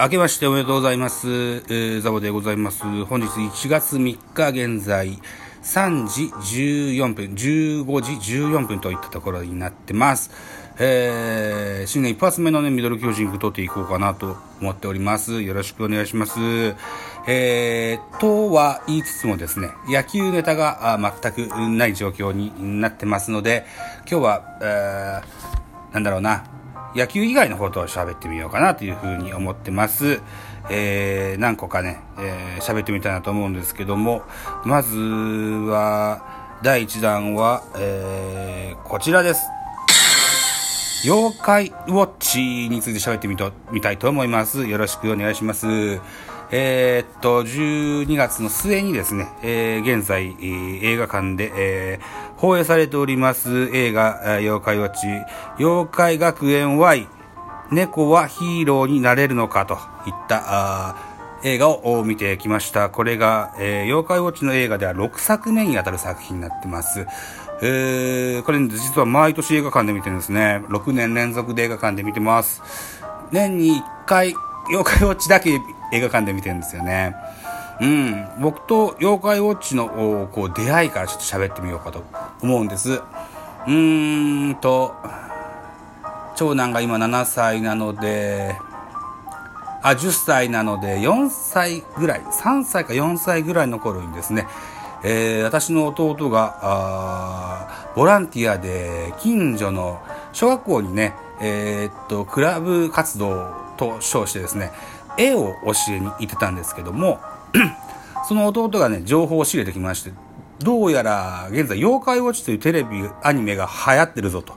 明けましておめでとうございます。えー、ザボでございます。本日1月3日現在、3時14分、15時14分といったところになってます。えー、新年一発目のね、ミドル巨人撮っていこうかなと思っております。よろしくお願いします。えー、とは言いつつもですね、野球ネタがあ全くない状況になってますので、今日は、えー、なんだろうな、野球以外のことを喋ってみようかなというふうに思ってます。えー、何個かね、えー、喋ってみたいなと思うんですけども、まずは、第1弾は、えー、こちらです。妖怪ウォッチについて喋ってみとみたいと思います。よろしくお願いします。えー、っと、12月の末にですね、えー、現在、映画館で、えー放映されております映画、妖怪ウォッチ、妖怪学園 Y、猫はヒーローになれるのかといった、あ映画を見てきました。これが、えー妖怪ウォッチの映画では6作目にあたる作品になってます。えーこれ実は毎年映画館で見てるんですね。6年連続で映画館で見てます。年に1回、妖怪ウォッチだけ映画館で見てるんですよね。うん。僕と妖怪ウォッチのこう出会いからちょっと喋ってみようかと思うんです。うーんと、長男が今7歳なので、あ、10歳なので、4歳ぐらい、3歳か4歳ぐらいの頃にですね、えー私の弟が、ボランティアで近所の小学校にね、えーっと、クラブ活動と称してですね、絵を教えに行ってたんですけども、その弟がね、情報を仕入れてきまして、どうやら現在、妖怪ウォッチというテレビアニメが流行ってるぞと。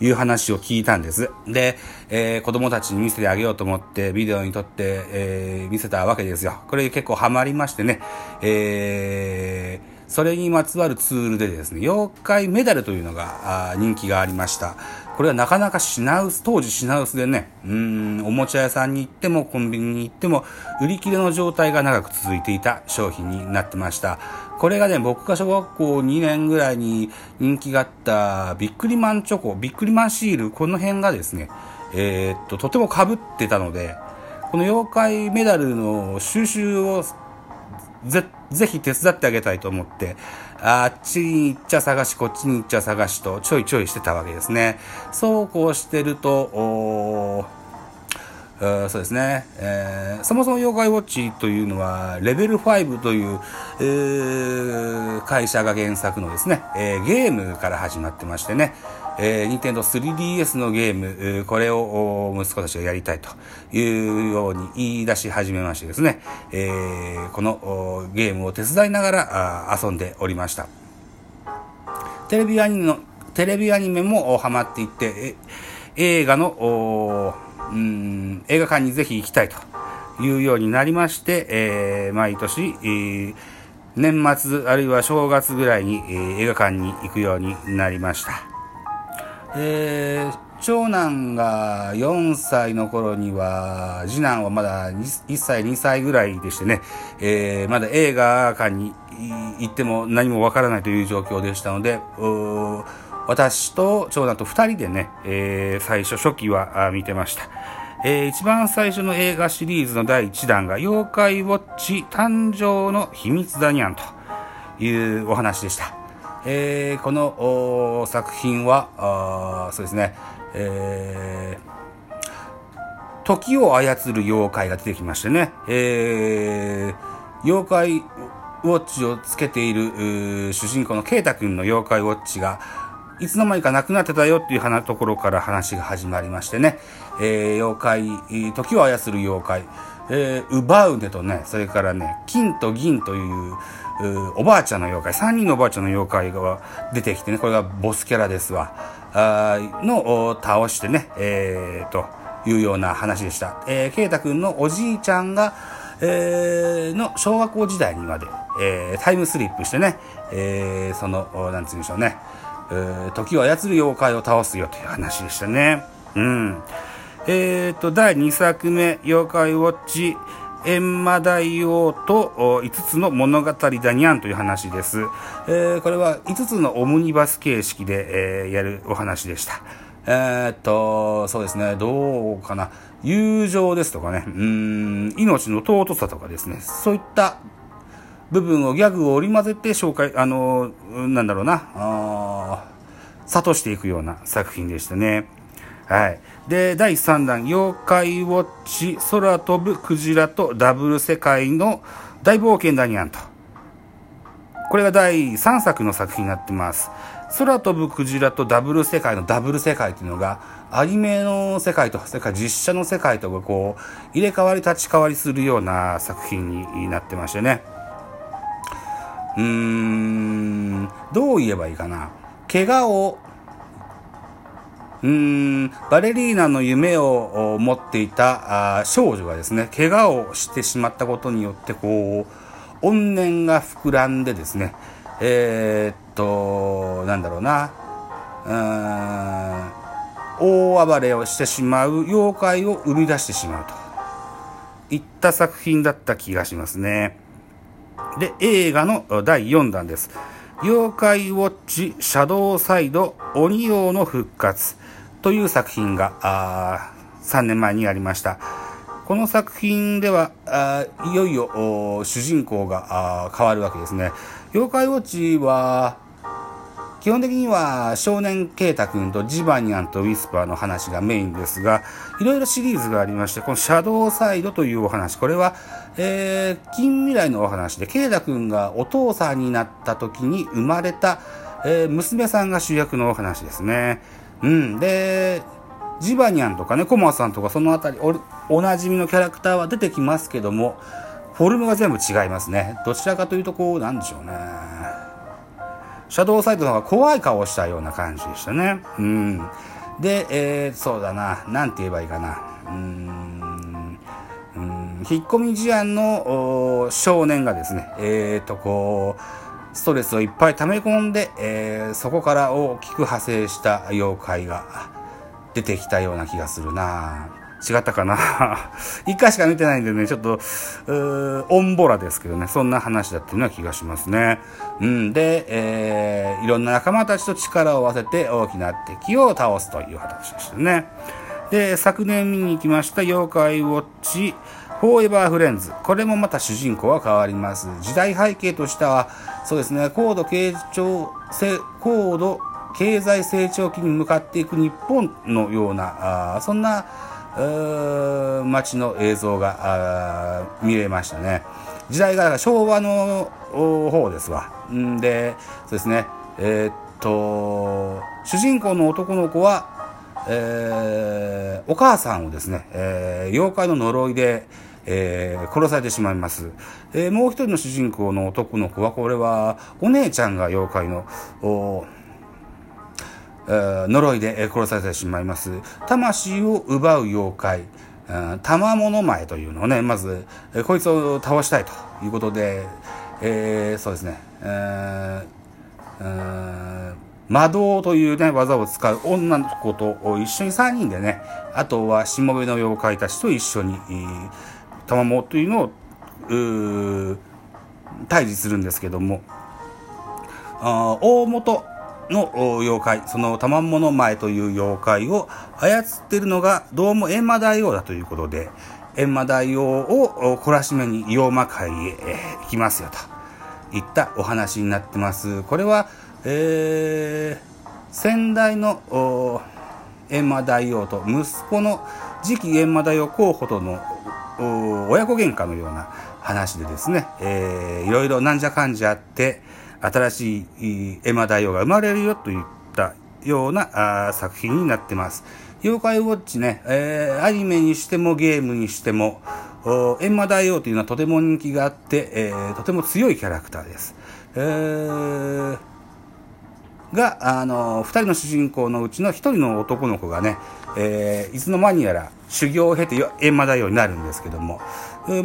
いう話を聞いたんです。で、えー子供たちに見せてあげようと思って、ビデオに撮って、えー見せたわけですよ。これ結構ハマりましてね、えーそれにまつわるツールでですね、妖怪メダルというのが人気がありました。これはなかなか品薄、当時品薄でね、うん、おもちゃ屋さんに行ってもコンビニに行っても、売り切れの状態が長く続いていた商品になってました。これがね、僕が小学校2年ぐらいに人気があったビックリマンチョコ、ビックリマンシール、この辺がですね、えーっと、とても被ってたので、この妖怪メダルの収集をぜ、ぜひ手伝ってあげたいと思って、あっちに行っちゃ探し、こっちに行っちゃ探しと、ちょいちょいしてたわけですね。そうこうしてると、おーえーそうですね、えーそもそも妖怪ウォッチというのは、レベル5という、えー会社が原作のですね、えーゲームから始まってましてね、えー、任天堂 3DS のゲーム、これを息子たちがやりたいというように言い出し始めましてですね、えーこのおゲームを手伝いながら遊んでおりました。テレビアニメの、テレビアニメもハマっていって、映画の、うん、映画館にぜひ行きたいというようになりまして、えー毎年、えー年末あるいは正月ぐらいに、えー映画館に行くようになりました。えー長男が4歳の頃には、次男はまだ 1, 歳、2歳ぐらいでしてね、えーまだ映画館に行っても何もわからないという状況でしたので、私と長男と2人でね、えー最初初期は見てました。えー一番最初の映画シリーズの第1弾が、妖怪ウォッチ誕生の秘密だにゃんというお話でした。えーこの作品は、あそうですね、えー時を操る妖怪が出てきましてね、えー妖怪ウォッチをつけている主人公のケイタ君の妖怪ウォッチが、いつの間にかなくなってたよっていう話ところから話が始まりましてね、えー妖怪、時を操る妖怪、えーウバウネとね、それからね、金と銀という、おばあちゃんの妖怪、3人のおばあちゃんの妖怪が出てきてね、これがボスキャラですわ、あの倒してね、えー、というような話でした。えー、ケイタ君のおじいちゃんが、えーの小学校時代にまで、えータイムスリップしてね、えーその、なんつうんでしょうね、えー時を操る妖怪を倒すよという話でしたね。うん。えーと、第2作目、妖怪ウォッチ、閻魔大王と5つの物語だにゃんという話です。えーこれは5つのオムニバス形式で、えーやるお話でした。えー、っと、そうですね、どうかな、友情ですとかね、うん、命の尊さとかですね、そういった部分をギャグを織り交ぜて紹介、あの、なんだろうな、あ諭していくような作品でしたね。はい。で、第3弾、妖怪ウォッチ、空飛ぶクジラとダブル世界の大冒険だにゃんと。これが第3作の作品になってます。空飛ぶクジラとダブル世界のダブル世界っていうのが、アニメの世界と、それから実写の世界とがこう、入れ替わり立ち替わりするような作品になってましてね。うーん、どう言えばいいかな。怪我をうーん。バレリーナの夢を持っていたあ少女がですね怪我をしてしまったことによってこう怨念が膨らんでですねえー、っとなんだろうなうーん大暴れをしてしまう妖怪を生み出してしまうと。いった作品だった気がしますね。で映画の第4弾です。妖怪ウォッチシャドウサイド鬼王の復活という作品が3年前にありました。この作品では、いよいよ主人公が変わるわけですね。妖怪ウォッチは、基本的には少年ケイタ君とジバニャンとウィスパーの話がメインですが、いろいろシリーズがありまして、このシャドウサイドというお話、これは、えー、近未来のお話で、ケイタ君がお父さんになった時に生まれた、えー、娘さんが主役のお話ですね。うん。で、ジバニャンとかね、コマさんとかそのあたりお、おなじみのキャラクターは出てきますけども、フォルムが全部違いますね。どちらかというと、こう、なんでしょうね。シャドウサイドの方が怖い顔をしたような感じでしたね。うん。で、えー、そうだな。なんて言えばいいかな。うーん。うん引っ込み思案の少年がですね、えーと、こう、ストレスをいっぱい溜め込んで、えー、そこから大きく派生した妖怪が出てきたような気がするな違ったかな 一回しか見てないんでね、ちょっと、オンボラですけどね、そんな話だっていうような気がしますね。うん、で、えー、いろんな仲間たちと力を合わせて大きな敵を倒すという形でしたね。で、昨年見に行きました妖怪ウォッチ、フォーエバーフレンズ。これもまた主人公は変わります。時代背景としては、そうですね、高度経長、高度経済成長期に向かっていく日本のような、あそんな、街の映像が見れましたね。時代が昭和の方ですわ。で、そうですね、えー、っと、主人公の男の子は、えー、お母さんをですね、えー、妖怪の呪いで、えー、殺されてしまいます。えー、もう一人の主人公の男の子は、これは、お姉ちゃんが妖怪の、呪いで殺されてしまいます。魂を奪う妖怪、玉物前というのをね、まず、こいつを倒したいということで、えー、そうですね、魔導というね、技を使う女の子と一緒に3人でね、あとはしもべの妖怪たちと一緒に、玉もというのを対峙するんですけども。あ大元の妖怪その玉物前という妖怪を操っているのがどうも閻魔大王だということで閻魔大王を懲らしめに妖魔界へ行きますよといったお話になってます。これは、えー、先代の閻魔大王と息子の次期閻魔大王候補との親子喧嘩のような話でですね、えー、いろいろなんじゃかんじゃあって、新しいエマ大王が生まれるよといったような作品になってます。妖怪ウォッチね、えー、アニメにしてもゲームにしても、エンマ大王というのはとても人気があって、えー、とても強いキャラクターです。えー、が、あの、二人の主人公のうちの一人の男の子がね、えー、いつの間にやら修行を経て閻魔大王になるんですけども、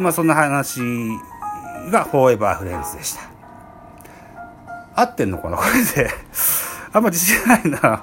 まあそんな話がフォーエバーフレンズでした。合ってんのかな？これで。あんま自信ないな。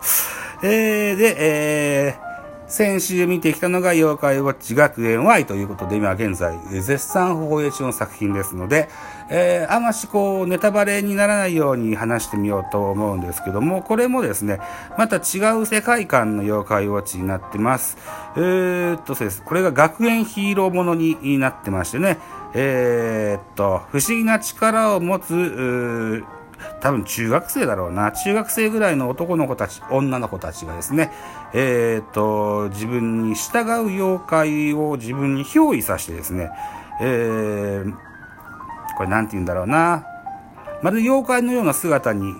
えー、で、えー、先週見てきたのが妖怪ウォッチ学園 Y ということで、今現在絶賛放映中の作品ですので、えー、あましこうネタバレにならないように話してみようと思うんですけども、これもですね、また違う世界観の妖怪ウォッチになってます。えー、っとです、これが学園ヒーローものになってましてね、えー、っと、不思議な力を持つ、多分中学生だろうな。中学生ぐらいの男の子たち、女の子たちがですね、えっ、と、自分に従う妖怪を自分に憑依させてですね、えー、これなんて言うんだろうな。まるで妖怪のような姿に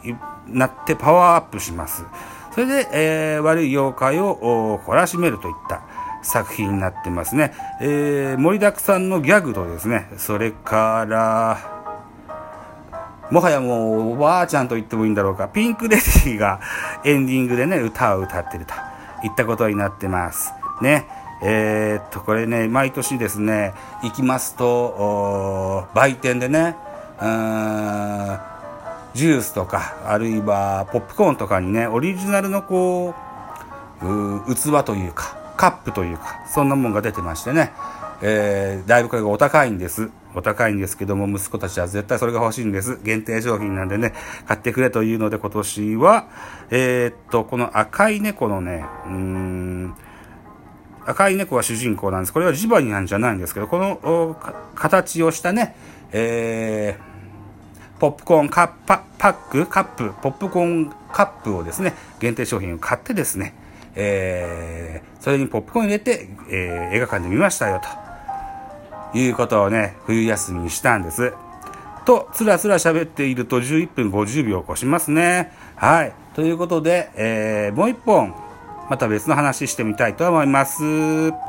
なってパワーアップします。それで、えー、悪い妖怪を懲らしめるといった作品になってますね。えー、盛りだくさんのギャグとですね、それから、もはやもうおばあちゃんと言ってもいいんだろうか、ピンクレディーがエンディングでね、歌を歌ってるといったことになってます。ね。えー、っと、これね、毎年ですね、行きますと、売店でね、うーん、ジュースとか、あるいはポップコーンとかにね、オリジナルのこう、う器というか、カップというか、そんなもんが出てましてね、えー、だいぶこれがお高いんです。お高いんですけども、息子たちは絶対それが欲しいんです。限定商品なんでね、買ってくれというので今年は、えー、っと、この赤い猫のね、うーん、赤い猫は主人公なんです。これはジバニなんじゃないんですけど、この形をしたね、えー、ポップコーンカッパパック、カップ、ポップコーンカップをですね、限定商品を買ってですね、えー、それにポップコーン入れて、えー、映画館で見ましたよと。いうことをね、冬休みにしたんです。と、つらつら喋っていると11分50秒を越しますね。はい。ということで、えー、もう一本、また別の話してみたいと思います。